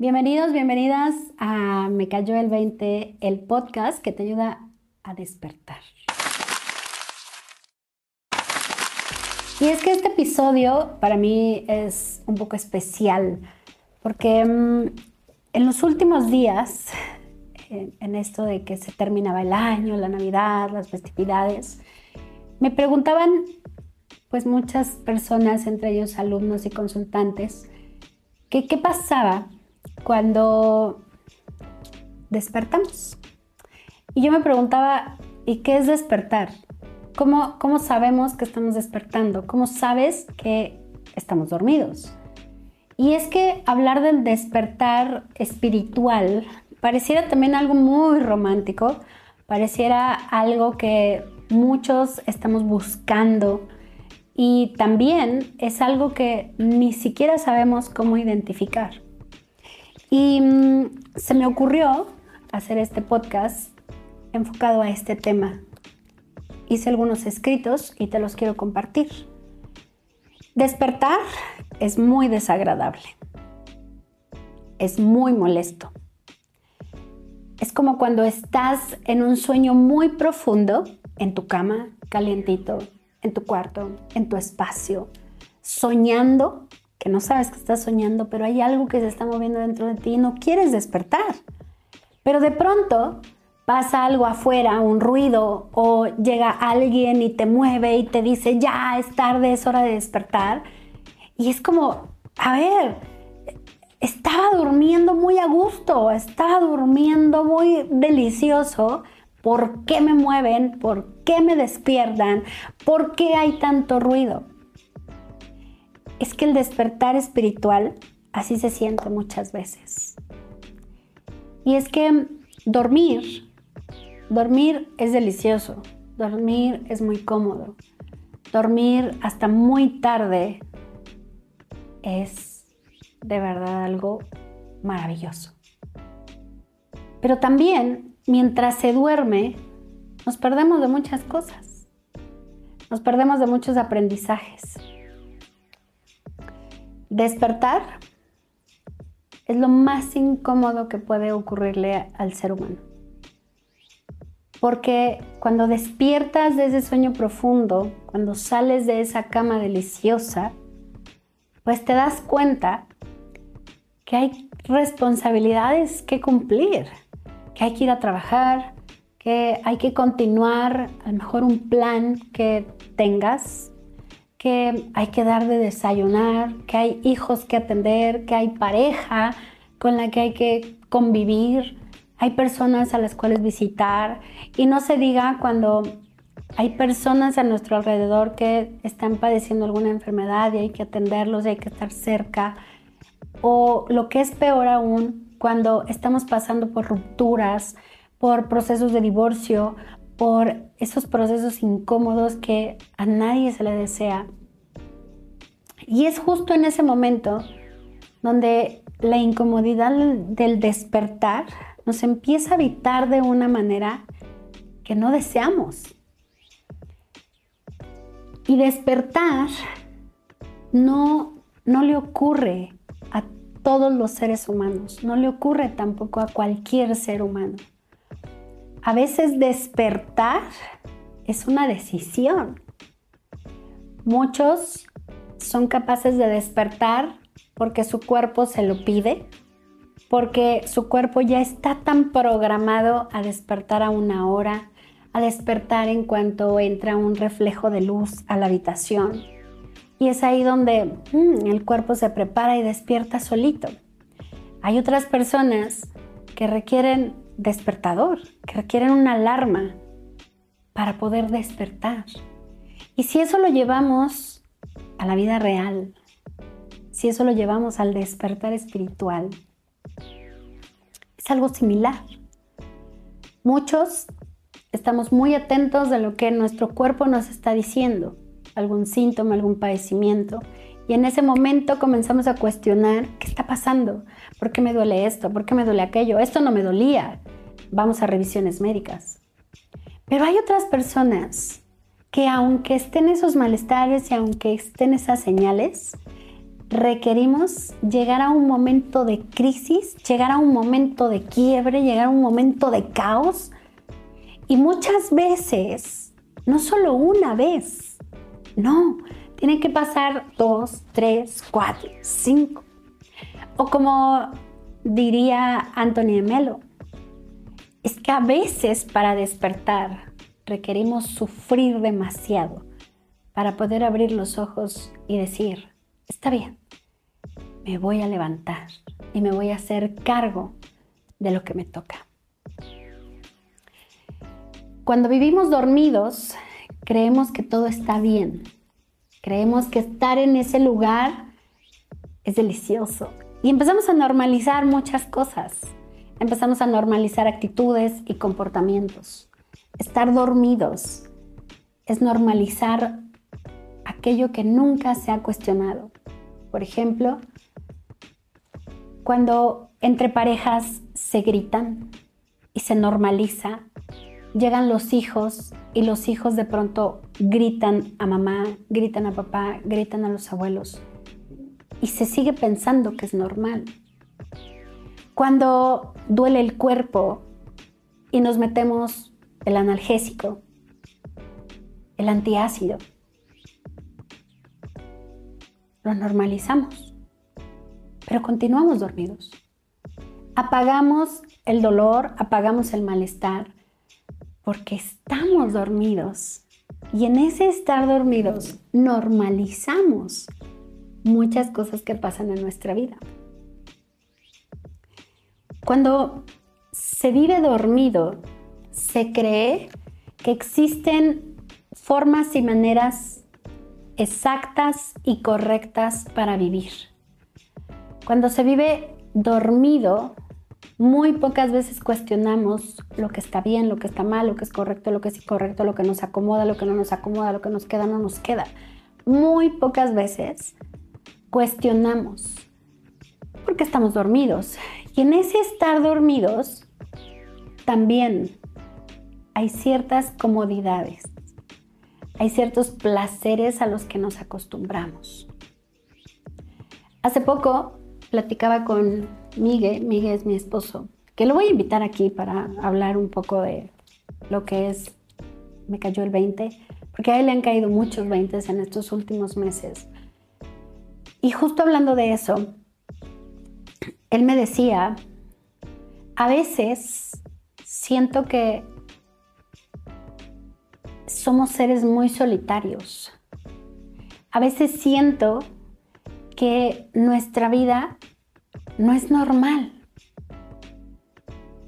Bienvenidos, bienvenidas a Me Cayó el 20, el podcast que te ayuda a despertar. Y es que este episodio para mí es un poco especial porque mm, en los últimos días, en, en esto de que se terminaba el año, la Navidad, las festividades, me preguntaban pues muchas personas, entre ellos alumnos y consultantes, que qué pasaba cuando despertamos. Y yo me preguntaba, ¿y qué es despertar? ¿Cómo, ¿Cómo sabemos que estamos despertando? ¿Cómo sabes que estamos dormidos? Y es que hablar del despertar espiritual pareciera también algo muy romántico, pareciera algo que muchos estamos buscando y también es algo que ni siquiera sabemos cómo identificar. Y mm, se me ocurrió hacer este podcast enfocado a este tema. Hice algunos escritos y te los quiero compartir. Despertar es muy desagradable. Es muy molesto. Es como cuando estás en un sueño muy profundo, en tu cama, calientito, en tu cuarto, en tu espacio, soñando que no sabes que estás soñando, pero hay algo que se está moviendo dentro de ti y no quieres despertar. Pero de pronto pasa algo afuera, un ruido, o llega alguien y te mueve y te dice, ya es tarde, es hora de despertar. Y es como, a ver, estaba durmiendo muy a gusto, estaba durmiendo muy delicioso. ¿Por qué me mueven? ¿Por qué me despiertan? ¿Por qué hay tanto ruido? Es que el despertar espiritual así se siente muchas veces. Y es que dormir, dormir es delicioso, dormir es muy cómodo, dormir hasta muy tarde es de verdad algo maravilloso. Pero también, mientras se duerme, nos perdemos de muchas cosas. Nos perdemos de muchos aprendizajes. Despertar es lo más incómodo que puede ocurrirle al ser humano. Porque cuando despiertas de ese sueño profundo, cuando sales de esa cama deliciosa, pues te das cuenta que hay responsabilidades que cumplir, que hay que ir a trabajar, que hay que continuar a lo mejor un plan que tengas que hay que dar de desayunar, que hay hijos que atender, que hay pareja con la que hay que convivir, hay personas a las cuales visitar y no se diga cuando hay personas a nuestro alrededor que están padeciendo alguna enfermedad y hay que atenderlos y hay que estar cerca. O lo que es peor aún, cuando estamos pasando por rupturas, por procesos de divorcio, por esos procesos incómodos que a nadie se le desea. Y es justo en ese momento donde la incomodidad del despertar nos empieza a habitar de una manera que no deseamos. Y despertar no, no le ocurre a todos los seres humanos, no le ocurre tampoco a cualquier ser humano. A veces despertar es una decisión. Muchos son capaces de despertar porque su cuerpo se lo pide, porque su cuerpo ya está tan programado a despertar a una hora, a despertar en cuanto entra un reflejo de luz a la habitación. Y es ahí donde mm, el cuerpo se prepara y despierta solito. Hay otras personas que requieren despertador, que requieren una alarma para poder despertar. Y si eso lo llevamos a la vida real, si eso lo llevamos al despertar espiritual, es algo similar. Muchos estamos muy atentos de lo que nuestro cuerpo nos está diciendo, algún síntoma, algún padecimiento, y en ese momento comenzamos a cuestionar qué está pasando, por qué me duele esto, por qué me duele aquello, esto no me dolía, vamos a revisiones médicas. Pero hay otras personas que aunque estén esos malestares y aunque estén esas señales, requerimos llegar a un momento de crisis, llegar a un momento de quiebre, llegar a un momento de caos. Y muchas veces, no solo una vez, no, tiene que pasar dos, tres, cuatro, cinco. O como diría Anthony Melo, es que a veces para despertar requerimos sufrir demasiado para poder abrir los ojos y decir, está bien, me voy a levantar y me voy a hacer cargo de lo que me toca. Cuando vivimos dormidos, creemos que todo está bien. Creemos que estar en ese lugar es delicioso. Y empezamos a normalizar muchas cosas. Empezamos a normalizar actitudes y comportamientos. Estar dormidos es normalizar aquello que nunca se ha cuestionado. Por ejemplo, cuando entre parejas se gritan y se normaliza, llegan los hijos y los hijos de pronto gritan a mamá, gritan a papá, gritan a los abuelos y se sigue pensando que es normal. Cuando duele el cuerpo y nos metemos el analgésico, el antiácido, lo normalizamos, pero continuamos dormidos. Apagamos el dolor, apagamos el malestar, porque estamos dormidos. Y en ese estar dormidos normalizamos muchas cosas que pasan en nuestra vida. Cuando se vive dormido, se cree que existen formas y maneras exactas y correctas para vivir. Cuando se vive dormido, muy pocas veces cuestionamos lo que está bien, lo que está mal, lo que es correcto, lo que es incorrecto, lo que nos acomoda, lo que no nos acomoda, lo que nos queda, no nos queda. Muy pocas veces cuestionamos porque estamos dormidos. Y en ese estar dormidos también hay ciertas comodidades hay ciertos placeres a los que nos acostumbramos. Hace poco platicaba con Miguel, Miguel es mi esposo, que lo voy a invitar aquí para hablar un poco de lo que es, me cayó el 20, porque a él le han caído muchos 20 en estos últimos meses. Y justo hablando de eso, él me decía, a veces siento que somos seres muy solitarios. A veces siento que nuestra vida no es normal.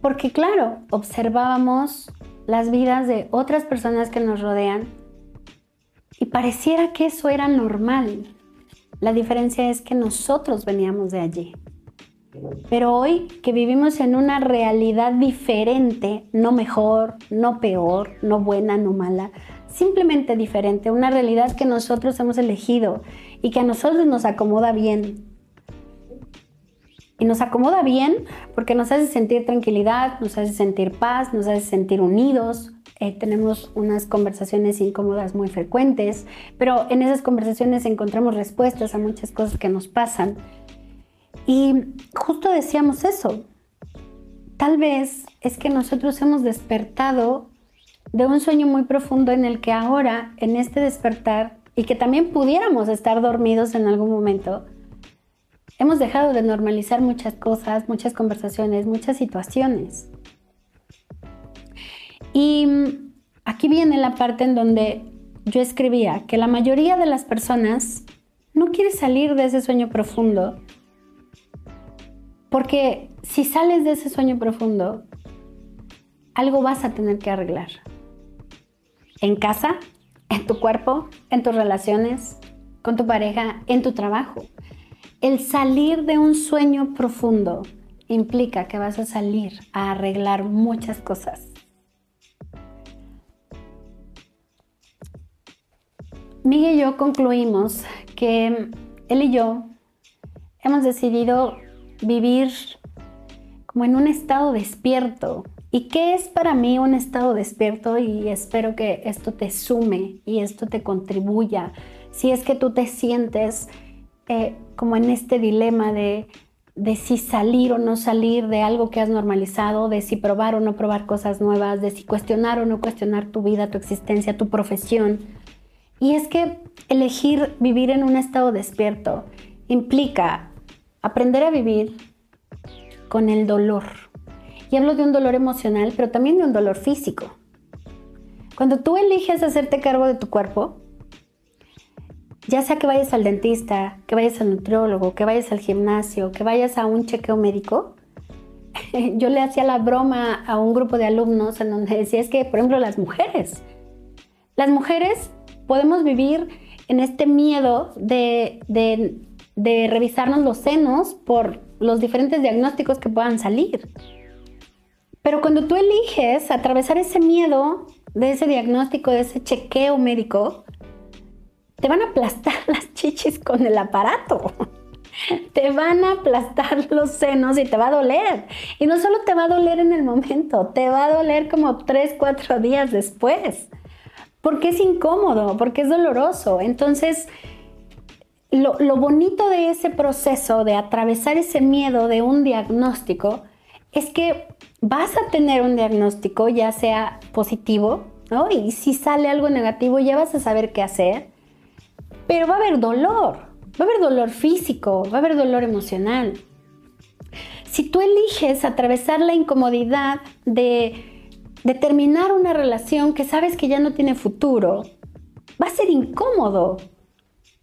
Porque claro, observábamos las vidas de otras personas que nos rodean y pareciera que eso era normal. La diferencia es que nosotros veníamos de allí. Pero hoy que vivimos en una realidad diferente, no mejor, no peor, no buena, no mala, simplemente diferente, una realidad que nosotros hemos elegido y que a nosotros nos acomoda bien. Y nos acomoda bien porque nos hace sentir tranquilidad, nos hace sentir paz, nos hace sentir unidos. Eh, tenemos unas conversaciones incómodas muy frecuentes, pero en esas conversaciones encontramos respuestas a muchas cosas que nos pasan. Y justo decíamos eso. Tal vez es que nosotros hemos despertado de un sueño muy profundo en el que ahora, en este despertar, y que también pudiéramos estar dormidos en algún momento, hemos dejado de normalizar muchas cosas, muchas conversaciones, muchas situaciones. Y aquí viene la parte en donde yo escribía que la mayoría de las personas no quiere salir de ese sueño profundo porque si sales de ese sueño profundo, algo vas a tener que arreglar. En casa, en tu cuerpo, en tus relaciones, con tu pareja, en tu trabajo. El salir de un sueño profundo implica que vas a salir a arreglar muchas cosas. Miguel y yo concluimos que él y yo hemos decidido vivir como en un estado despierto. ¿Y qué es para mí un estado despierto? Y espero que esto te sume y esto te contribuya. Si es que tú te sientes eh, como en este dilema de, de si salir o no salir de algo que has normalizado, de si probar o no probar cosas nuevas, de si cuestionar o no cuestionar tu vida, tu existencia, tu profesión. Y es que elegir vivir en un estado despierto implica aprender a vivir con el dolor. Y hablo de un dolor emocional, pero también de un dolor físico. Cuando tú eliges hacerte cargo de tu cuerpo, ya sea que vayas al dentista, que vayas al nutriólogo, que vayas al gimnasio, que vayas a un chequeo médico, yo le hacía la broma a un grupo de alumnos en donde decía es que, por ejemplo, las mujeres, las mujeres podemos vivir en este miedo de, de revisarnos los senos por los diferentes diagnósticos que puedan salir. Pero cuando tú eliges atravesar ese miedo de ese diagnóstico, de ese chequeo médico, te van a aplastar las chichis con el aparato. Te van a aplastar los senos y te va a doler. Y no solo te va a doler en el momento, te va a doler como 3, 4 días después. Porque es incómodo, porque es doloroso. Entonces, lo, bonito de ese proceso de atravesar ese miedo de un diagnóstico es que vas a tener un diagnóstico, ya sea positivo, ¿no? Y si sale algo negativo, ya vas a saber qué hacer. Pero va a haber dolor, va a haber dolor físico, va a haber dolor emocional. Si tú eliges atravesar la incomodidad de, de terminar una relación que sabes que ya no tiene futuro, va a ser incómodo,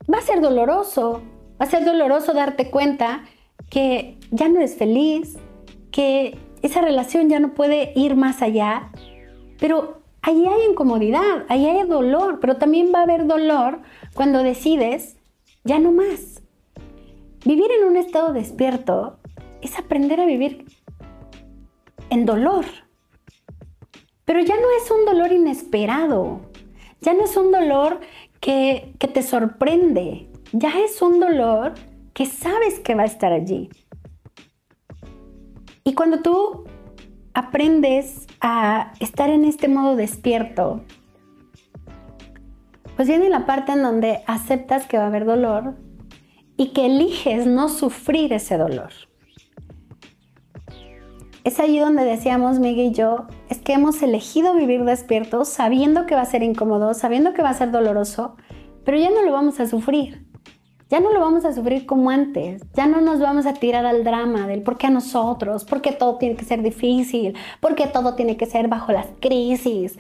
va a ser doloroso, va a ser doloroso darte cuenta que ya no eres feliz, que esa relación ya no puede ir más allá, pero ahí hay incomodidad, ahí hay dolor, pero también va a haber dolor cuando decides ya no más. Vivir en un estado despierto es aprender a vivir en dolor. Pero ya no es un dolor inesperado, ya no es un dolor que, que te sorprende, ya es un dolor que sabes que va a estar allí. Y cuando tú aprendes a estar en este modo despierto, pues viene la parte en donde aceptas que va a haber dolor y que eliges no sufrir ese dolor. Es allí donde decíamos Miguel y yo, es que hemos elegido vivir despiertos sabiendo que va a ser incómodo, sabiendo que va a ser doloroso, pero ya no lo vamos a sufrir ya no lo vamos a sufrir como antes, ya no nos vamos a tirar al drama del por qué a nosotros, por qué todo tiene que ser difícil, por qué todo tiene que ser bajo las crisis.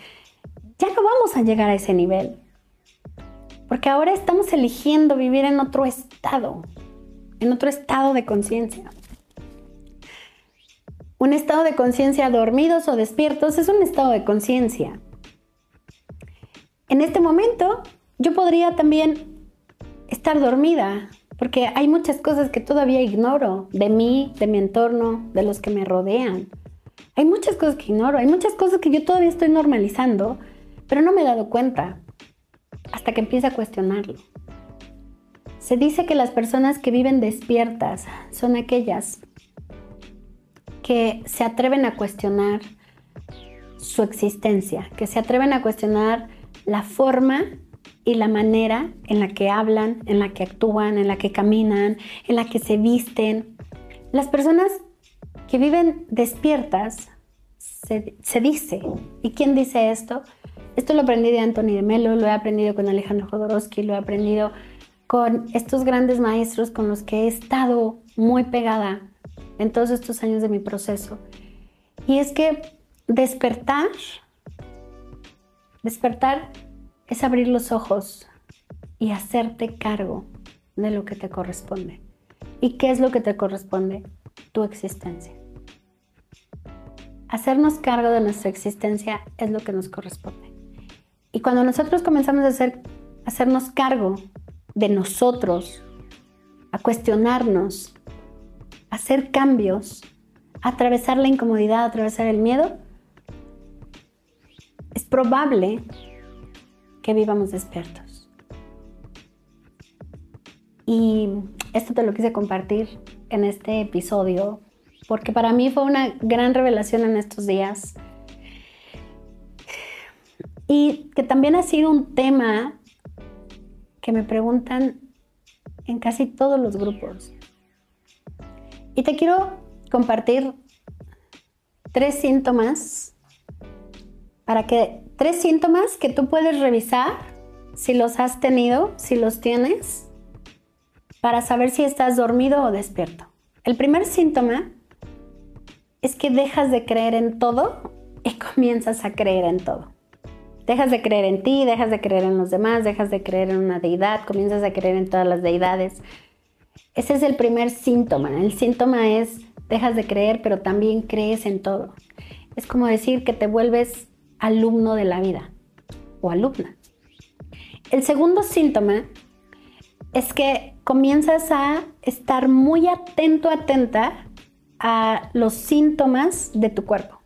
Ya no vamos a llegar a ese nivel, porque ahora estamos eligiendo vivir en otro estado, en otro estado de conciencia. Un estado de conciencia dormidos o despiertos es un estado de conciencia. En este momento, yo podría también estar dormida, porque hay muchas cosas que todavía ignoro de mí, de mi entorno, de los que me rodean. Hay muchas cosas que ignoro, hay muchas cosas que yo todavía estoy normalizando, pero no me he dado cuenta hasta que empiece a cuestionarlo. Se dice que las personas que viven despiertas son aquellas que se atreven a cuestionar su existencia, que se atreven a cuestionar la forma y la manera en la que hablan, en la que actúan, en la que caminan, en la que se visten. Las personas que viven despiertas, se, dice, ¿y quién dice esto? Esto lo aprendí de Anthony de Melo, lo he aprendido con Alejandro Jodorowsky, lo he aprendido con estos grandes maestros con los que he estado muy pegada en todos estos años de mi proceso. Y es que despertar, despertar es abrir los ojos y hacerte cargo de lo que te corresponde. ¿Y qué es lo que te corresponde? Tu existencia. Hacernos cargo de nuestra existencia es lo que nos corresponde. Y cuando nosotros comenzamos a hacer, hacernos cargo de nosotros, a cuestionarnos, a hacer cambios, a atravesar la incomodidad, a atravesar el miedo, es probable que vivamos despiertos. Y esto te lo quise compartir en este episodio porque para mí fue una gran revelación en estos días. Y que también ha sido un tema que me preguntan en casi todos los grupos. Y te quiero compartir tres síntomas para que tres síntomas que tú puedes revisar si los has tenido, si los tienes, para saber si estás dormido o despierto. El primer síntoma es que dejas de creer en todo y comienzas a creer en todo. Dejas de creer en ti, dejas de creer en los demás, dejas de creer en una deidad, comienzas a creer en todas las deidades. Ese es el primer síntoma. El síntoma es dejas de creer, pero también crees en todo. Es como decir que te vuelves alumno de la vida o alumna. El segundo síntoma es que comienzas a estar muy atento, atenta a los síntomas de tu cuerpo.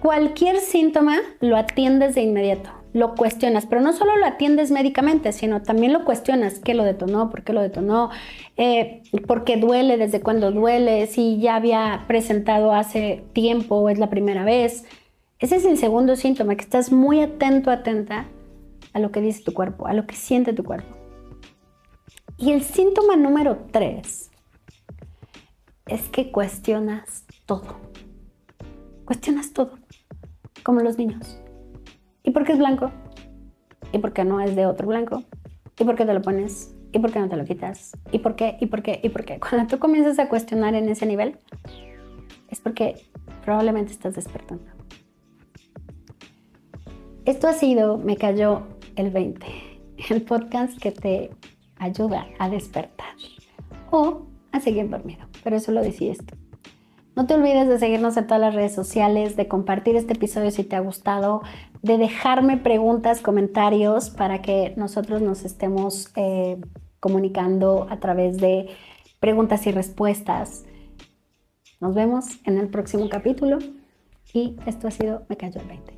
Cualquier síntoma lo atiendes de inmediato, lo cuestionas, pero no solo lo atiendes médicamente, sino también lo cuestionas, qué lo detonó, por qué lo detonó, eh, por qué duele, desde cuándo duele, si ya había presentado hace tiempo o es la primera vez. Ese es el segundo síntoma, que estás muy atento, atenta a lo que dice tu cuerpo, a lo que siente tu cuerpo. Y el síntoma número tres es que cuestionas todo. Cuestionas todo como los niños. ¿Y por qué es blanco? ¿Y por qué no es de otro blanco? ¿Y por qué te lo pones? ¿Y por qué no te lo quitas? ¿Y por qué? ¿Y por qué? ¿Y por qué? Cuando tú comienzas a cuestionar en ese nivel, es porque probablemente estás despertando. Esto ha sido Me cayó el 20, el podcast que te ayuda a despertar o a seguir dormido, pero eso lo decides tú. No te olvides de seguirnos en todas las redes sociales, de compartir este episodio si te ha gustado, de dejarme preguntas, comentarios para que nosotros nos estemos eh, comunicando a través de preguntas y respuestas. Nos vemos en el próximo capítulo y esto ha sido Me Cayó el 20.